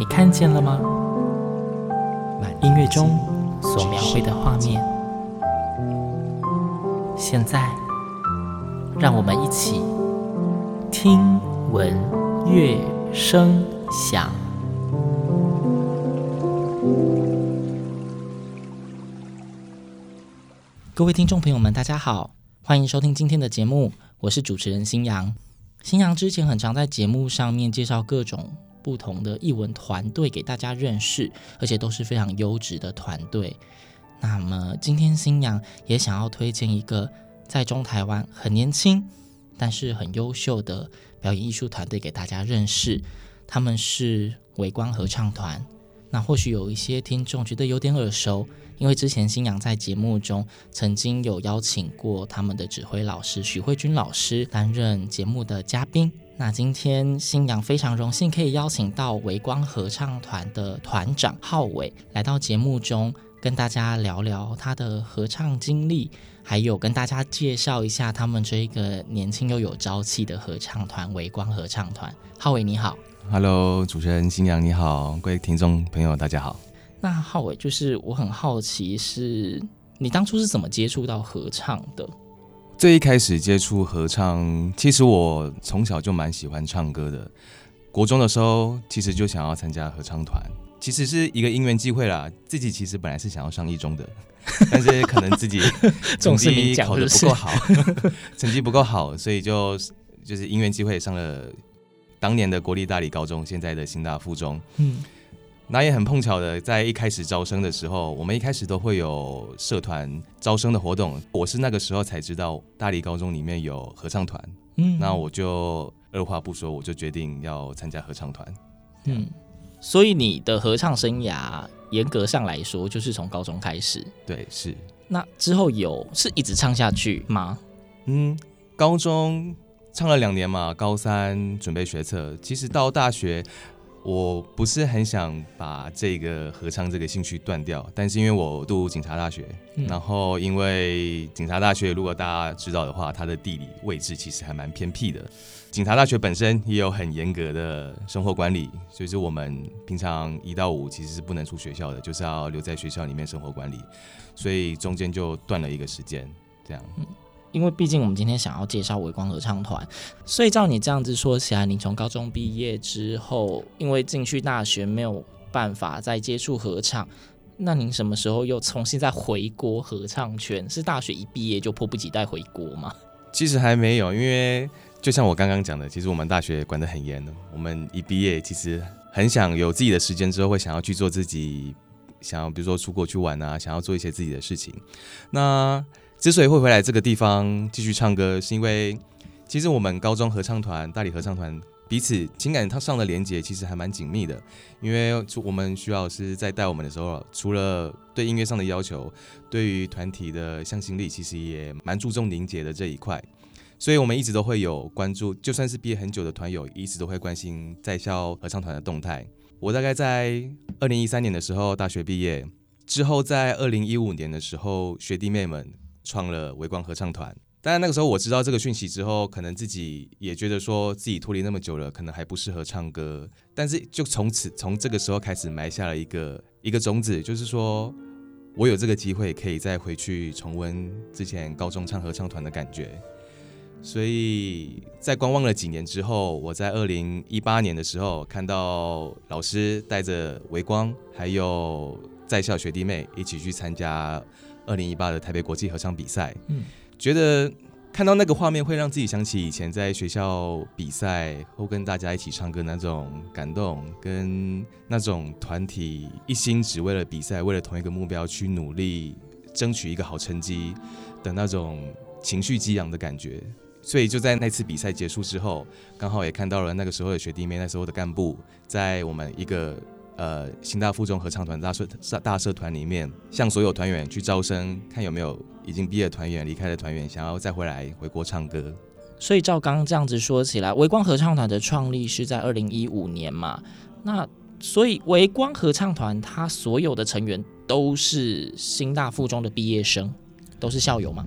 你看见了吗？万音乐中所描绘的画面，现在，让我们一起听闻乐声响。各位听众朋友们，大家好，欢迎收听今天的节目，我是主持人新阳。新阳之前很常在节目上面介绍各种不同的译文团队给大家认识，而且都是非常优质的团队。那么今天星洋也想要推荐一个在中台湾很年轻，但是很优秀的表演艺术团队给大家认识，他们是微光合唱团。那或许有一些听众觉得有点耳熟，因为之前星洋在节目中曾经有邀请过他们的指挥老师许慧君老师担任节目的嘉宾。那今天新阳非常荣幸可以邀请到维光合唱团的团长浩伟来到节目中，跟大家聊聊他的合唱经历，还有跟大家介绍一下他们这一个年轻又有朝气的合唱团——维光合唱团。浩伟你好。Hello，主持人新阳你好，各位听众朋友大家好。那浩伟，就是我很好奇是，是你当初是怎么接触到合唱的？最一开始接触合唱，其实我从小就蛮喜欢唱歌的。国中的时候，其实就想要参加合唱团，其实是一个因缘际会啦。自己其实本来是想要上一中的，但是可能自己 成绩考的不够好，成绩不够好，所以就就是因缘际会上了。当年的国立大理高中，现在的新大附中，嗯，那也很碰巧的，在一开始招生的时候，我们一开始都会有社团招生的活动。我是那个时候才知道大理高中里面有合唱团，嗯，那我就二话不说，我就决定要参加合唱团，嗯，所以你的合唱生涯严格上来说，就是从高中开始，对，是。那之后有是一直唱下去吗？嗯，高中。唱了两年嘛，高三准备学测。其实到大学，我不是很想把这个合唱这个兴趣断掉。但是因为我读警察大学，嗯、然后因为警察大学如果大家知道的话，它的地理位置其实还蛮偏僻的。警察大学本身也有很严格的生活管理，所以说我们平常一到五其实是不能出学校的，就是要留在学校里面生活管理。所以中间就断了一个时间，这样。嗯因为毕竟我们今天想要介绍微光合唱团，所以照你这样子说起来，你从高中毕业之后，因为进去大学没有办法再接触合唱，那您什么时候又重新再回国合唱圈？是大学一毕业就迫不及待回国吗？其实还没有，因为就像我刚刚讲的，其实我们大学管得很严的。我们一毕业，其实很想有自己的时间之后，会想要去做自己想要，比如说出国去玩啊，想要做一些自己的事情。那之所以会回来这个地方继续唱歌，是因为其实我们高中合唱团、大理合唱团彼此情感上的连结其实还蛮紧密的。因为我们徐老师在带我们的时候，除了对音乐上的要求，对于团体的向心力，其实也蛮注重凝结的这一块。所以我们一直都会有关注，就算是毕业很久的团友，一直都会关心在校合唱团的动态。我大概在二零一三年的时候大学毕业之后，在二零一五年的时候，学弟妹们。创了微光合唱团，当然那个时候我知道这个讯息之后，可能自己也觉得说自己脱离那么久了，可能还不适合唱歌。但是就从此从这个时候开始埋下了一个一个种子，就是说我有这个机会可以再回去重温之前高中唱合唱团的感觉。所以在观望了几年之后，我在二零一八年的时候看到老师带着微光还有在校学弟妹一起去参加。二零一八的台北国际合唱比赛，嗯，觉得看到那个画面会让自己想起以前在学校比赛或跟大家一起唱歌那种感动，跟那种团体一心只为了比赛，为了同一个目标去努力争取一个好成绩的那种情绪激昂的感觉。所以就在那次比赛结束之后，刚好也看到了那个时候的学弟妹，那时候的干部，在我们一个呃新大附中合唱团大社大社团里面，向所有团员去招生，看有没有已经毕业团员、离开的团员，想要再回来回国唱歌。所以照刚刚这样子说起来，微光合唱团的创立是在二零一五年嘛？那所以微光合唱团它所有的成员都是新大附中的毕业生，都是校友吗？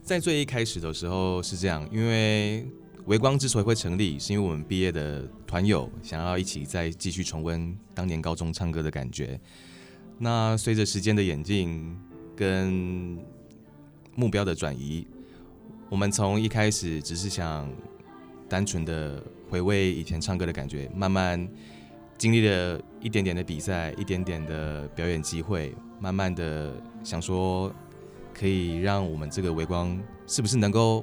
在最一开始的时候是这样，因为微光之所以会成立，是因为我们毕业的团友想要一起再继续重温当年高中唱歌的感觉。那随着时间的演进跟目标的转移，我们从一开始只是想单纯的回味以前唱歌的感觉，慢慢经历了一点点的比赛，一点点的表演机会，慢慢的想说。可以让我们这个微光是不是能够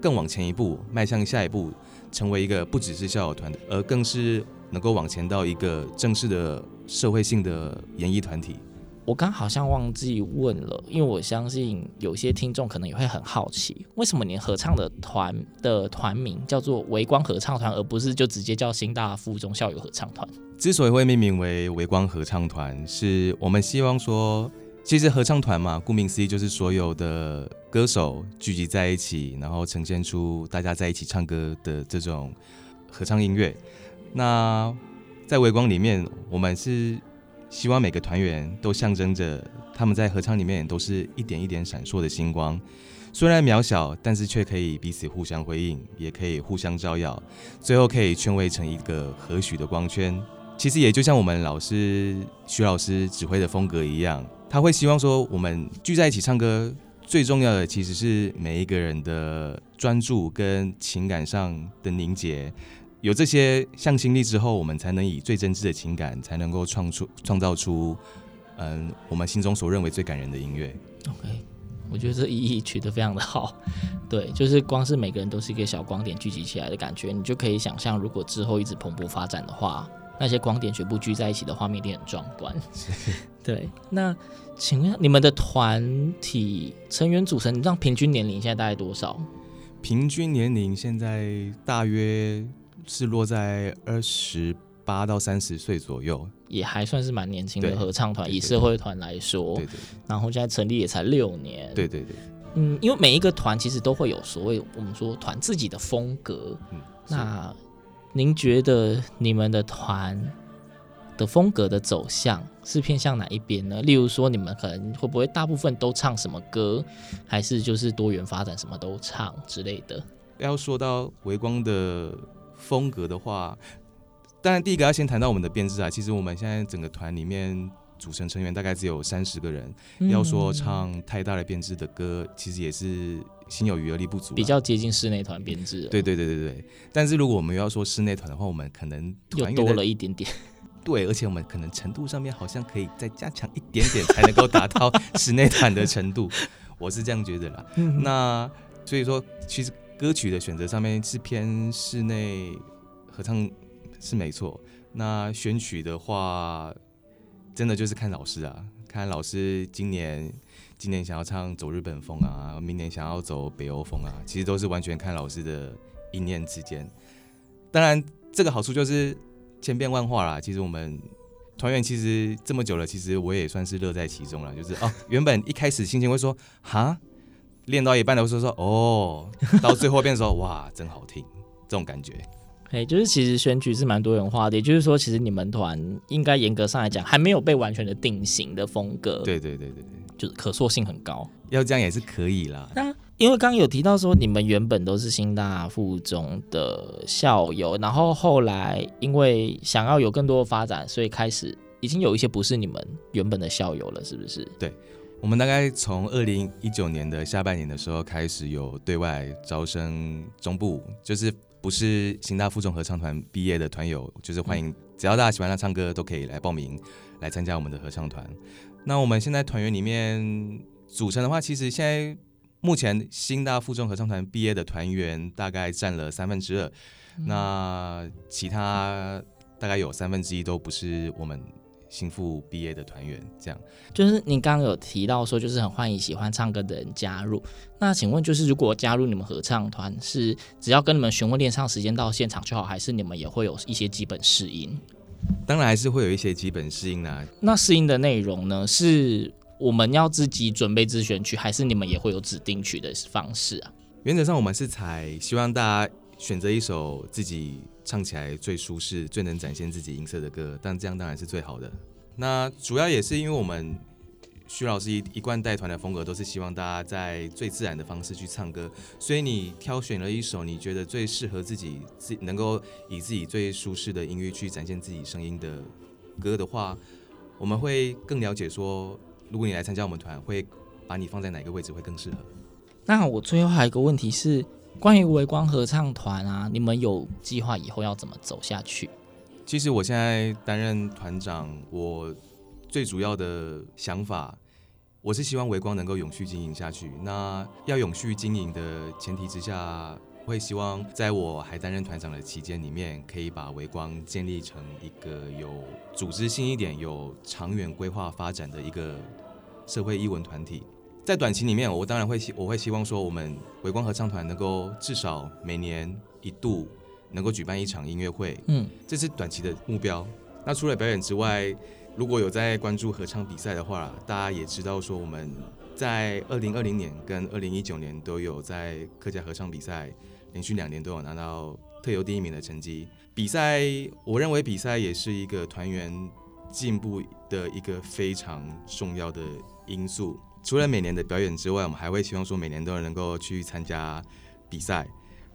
更往前一步，迈向下一步，成为一个不只是校友团的，而更是能够往前到一个正式的社会性的演艺团体。我刚好像忘记问了，因为我相信有些听众可能也会很好奇，为什么你合唱的团的团名叫做微光合唱团，而不是就直接叫新大附中校友合唱团？之所以会命名为微光合唱团，是我们希望说。其实合唱团嘛，顾名思义就是所有的歌手聚集在一起，然后呈现出大家在一起唱歌的这种合唱音乐。那在微光里面，我们是希望每个团员都象征着他们在合唱里面都是一点一点闪烁的星光，虽然渺小，但是却可以彼此互相辉映，也可以互相照耀，最后可以圈围成一个和煦的光圈。其实也就像我们老师徐老师指挥的风格一样。他会希望说，我们聚在一起唱歌，最重要的其实是每一个人的专注跟情感上的凝结。有这些向心力之后，我们才能以最真挚的情感，才能够创出创造出，嗯，我们心中所认为最感人的音乐。OK，我觉得这意义取得非常的好。对，就是光是每个人都是一个小光点聚集起来的感觉，你就可以想象，如果之后一直蓬勃发展的话。那些光点全部聚在一起的画面一定很壮观。对。那请问你们的团体成员组成，你知道平均年龄现在大概多少？平均年龄现在大约是落在二十八到三十岁左右，也还算是蛮年轻的合唱团。以社会团来说，对对，对。然后现在成立也才六年，对对对。嗯，因为每一个团其实都会有所谓我们说团自己的风格。嗯，那。您觉得你们的团的风格的走向是偏向哪一边呢？例如说，你们可能会不会大部分都唱什么歌，还是就是多元发展，什么都唱之类的？要说到微光的风格的话，当然第一个要先谈到我们的编制啊。其实我们现在整个团里面。组成成员大概只有三十个人，嗯，要说唱太大的编制的歌，其实也是心有余而力不足，比较接近室内团编制。对对对对对。但是如果我们要说室内团的话，我们可能又多了一点点。对，而且我们可能程度上面好像可以再加强一点点，才能够达到室内团的程度。我是这样觉得啦。嗯、那所以说，其实歌曲的选择上面是偏室内合唱是没错。那选曲的话。真的就是看老师啊，看老师今年今年想要唱走日本风啊，明年想要走北欧风啊，其实都是完全看老师的一念之间。当然，这个好处就是千变万化啦。其实我们团员其实这么久了，其实我也算是乐在其中了。就是哦，原本一开始心情会说哈，练到一半的时候说哦，到最后变的时候哇，真好听，这种感觉。哎，就是其实选举是蛮多元化的，也就是说，其实你们团应该严格上来讲还没有被完全的定型的风格。对对对对对，就是可塑性很高。要这样也是可以啦。那因为刚刚有提到说你们原本都是新大附中的校友，然后后来因为想要有更多的发展，所以开始已经有一些不是你们原本的校友了，是不是？对，我们大概从二零一九年的下半年的时候开始有对外招生中部，就是。不是新大附中合唱团毕业的团友，就是欢迎，只要大家喜欢他唱歌，都可以来报名来参加我们的合唱团。那我们现在团员里面组成的话，其实现在目前新大附中合唱团毕业的团员大概占了三分之二，那其他大概有三分之一都不是我们新附毕业的团员，这样。就是您刚刚有提到说，就是很欢迎喜欢唱歌的人加入。那请问，就是如果加入你们合唱团，是只要跟你们询问练唱时间到现场就好，还是你们也会有一些基本适应？当然还是会有一些基本适应啦。那适应的内容呢，是我们要自己准备自选曲，还是你们也会有指定曲的方式啊？原则上，我们是采希望大家选择一首自己。唱起来最舒适、最能展现自己音色的歌，但这样当然是最好的。那主要也是因为我们徐老师一一贯带团的风格，都是希望大家在最自然的方式去唱歌。所以你挑选了一首你觉得最适合自己、自能够以自己最舒适的音乐去展现自己声音的歌的话，我们会更了解说，如果你来参加我们团，会把你放在哪个位置会更适合。那我最后还有一个问题是。关于微光合唱团啊，你们有计划以后要怎么走下去？其实我现在担任团长，我最主要的想法，我是希望微光能够永续经营下去。那要永续经营的前提之下，会希望在我还担任团长的期间里面，可以把微光建立成一个有组织性一点、有长远规划发展的一个社会艺文团体。在短期里面，我当然会希我会希望说，我们微光合唱团能够至少每年一度能够举办一场音乐会，嗯，这是短期的目标。那除了表演之外，如果有在关注合唱比赛的话，大家也知道说，我们在二零二零年跟二零一九年都有在客家合唱比赛连续两年都有拿到特优第一名的成绩。比赛，我认为比赛也是一个团员进步的一个非常重要的因素。除了每年的表演之外，我们还会希望说每年都能够去参加比赛，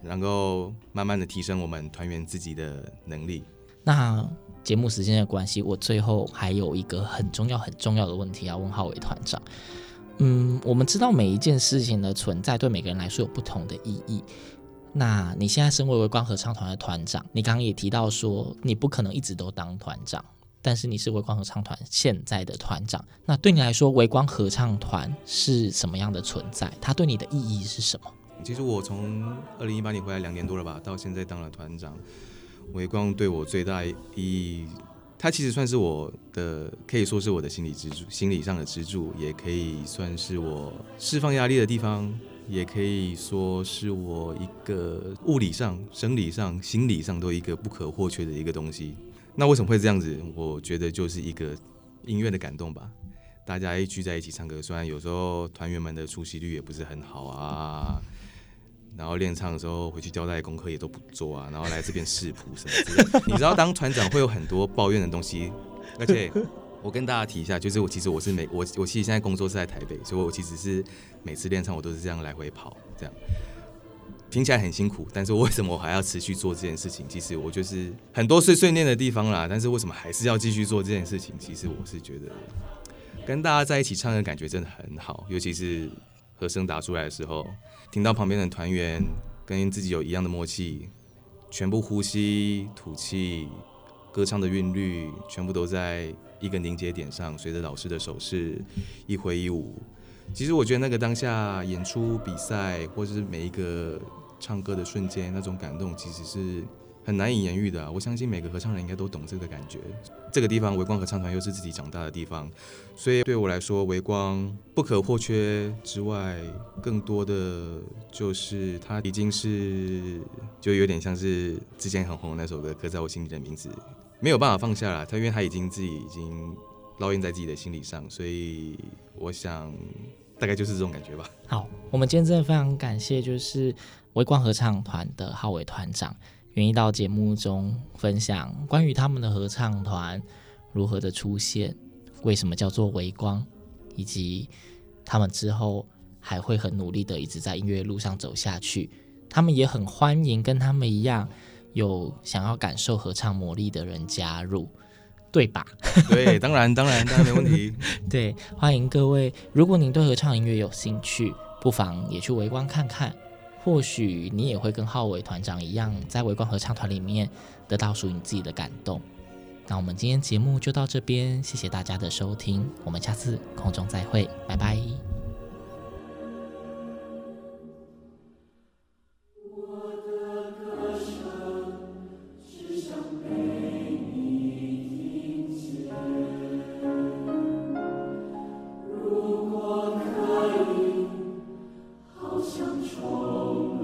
能够慢慢的提升我们团员自己的能力。那节目时间的关系，我最后还有一个很重要很重要的问题要问浩伟团长。嗯，我们知道每一件事情的存在对每个人来说有不同的意义。那你现在身为微光合唱团的团长，你刚刚也提到说你不可能一直都当团长。但是你是微光合唱团现在的团长，那对你来说，微光合唱团是什么样的存在？它对你的意义是什么？其实我从二零一八年回来两年多了吧，到现在当了团长，微光对我最大意义，它其实算是我的，可以说是我的心理支柱，心理上的支柱，也可以算是我释放压力的地方，也可以说是我一个物理上、生理上、心理上都一个不可或缺的一个东西。那为什么会这样子？我觉得就是一个音乐的感动吧。大家一聚在一起唱歌，虽然有时候团员们的出席率也不是很好啊，然后练唱的时候回去交代功课也都不做啊，然后来这边试谱什么之类的。你知道当团长会有很多抱怨的东西，而且我跟大家提一下，就是我其实我是每我我其实现在工作是在台北，所以我其实是每次练唱我都是这样来回跑这样。听起来很辛苦，但是为什么我还要持续做这件事情？其实我就是很多碎碎念的地方啦，但是为什么还是要继续做这件事情？其实我是觉得跟大家在一起唱的感觉真的很好，尤其是和声打出来的时候，听到旁边的团员跟自己有一样的默契，全部呼吸、吐气、歌唱的韵律，全部都在一个凝结点上，随着老师的手势一挥一舞。其实我觉得那个当下演出比赛，或是每一个。唱歌的瞬间，那种感动其实是很难以言喻的。我相信每个合唱人应该都懂这个感觉。这个地方，微光合唱团又是自己长大的地方，所以对我来说，微光不可或缺之外，更多的就是它已经是就有点像是之前很红的那首歌《刻在我心里的名字》，没有办法放下了。他因为他已经自己已经烙印在自己的心理上，所以我想大概就是这种感觉吧。好，我们今天真的非常感谢，就是。微光合唱团的浩伟团长愿意到节目中分享关于他们的合唱团如何的出现，为什么叫做微光，以及他们之后还会很努力的一直在音乐路上走下去。他们也很欢迎跟他们一样有想要感受合唱魔力的人加入，对吧？对，当然，当然，当然没问题。对，欢迎各位。如果您对合唱音乐有兴趣，不妨也去围观看看。或许你也会跟浩伟团长一样，在围观合唱团里面得到属于你自己的感动。那我们今天节目就到这边，谢谢大家的收听，我们下次空中再会，拜拜。alone.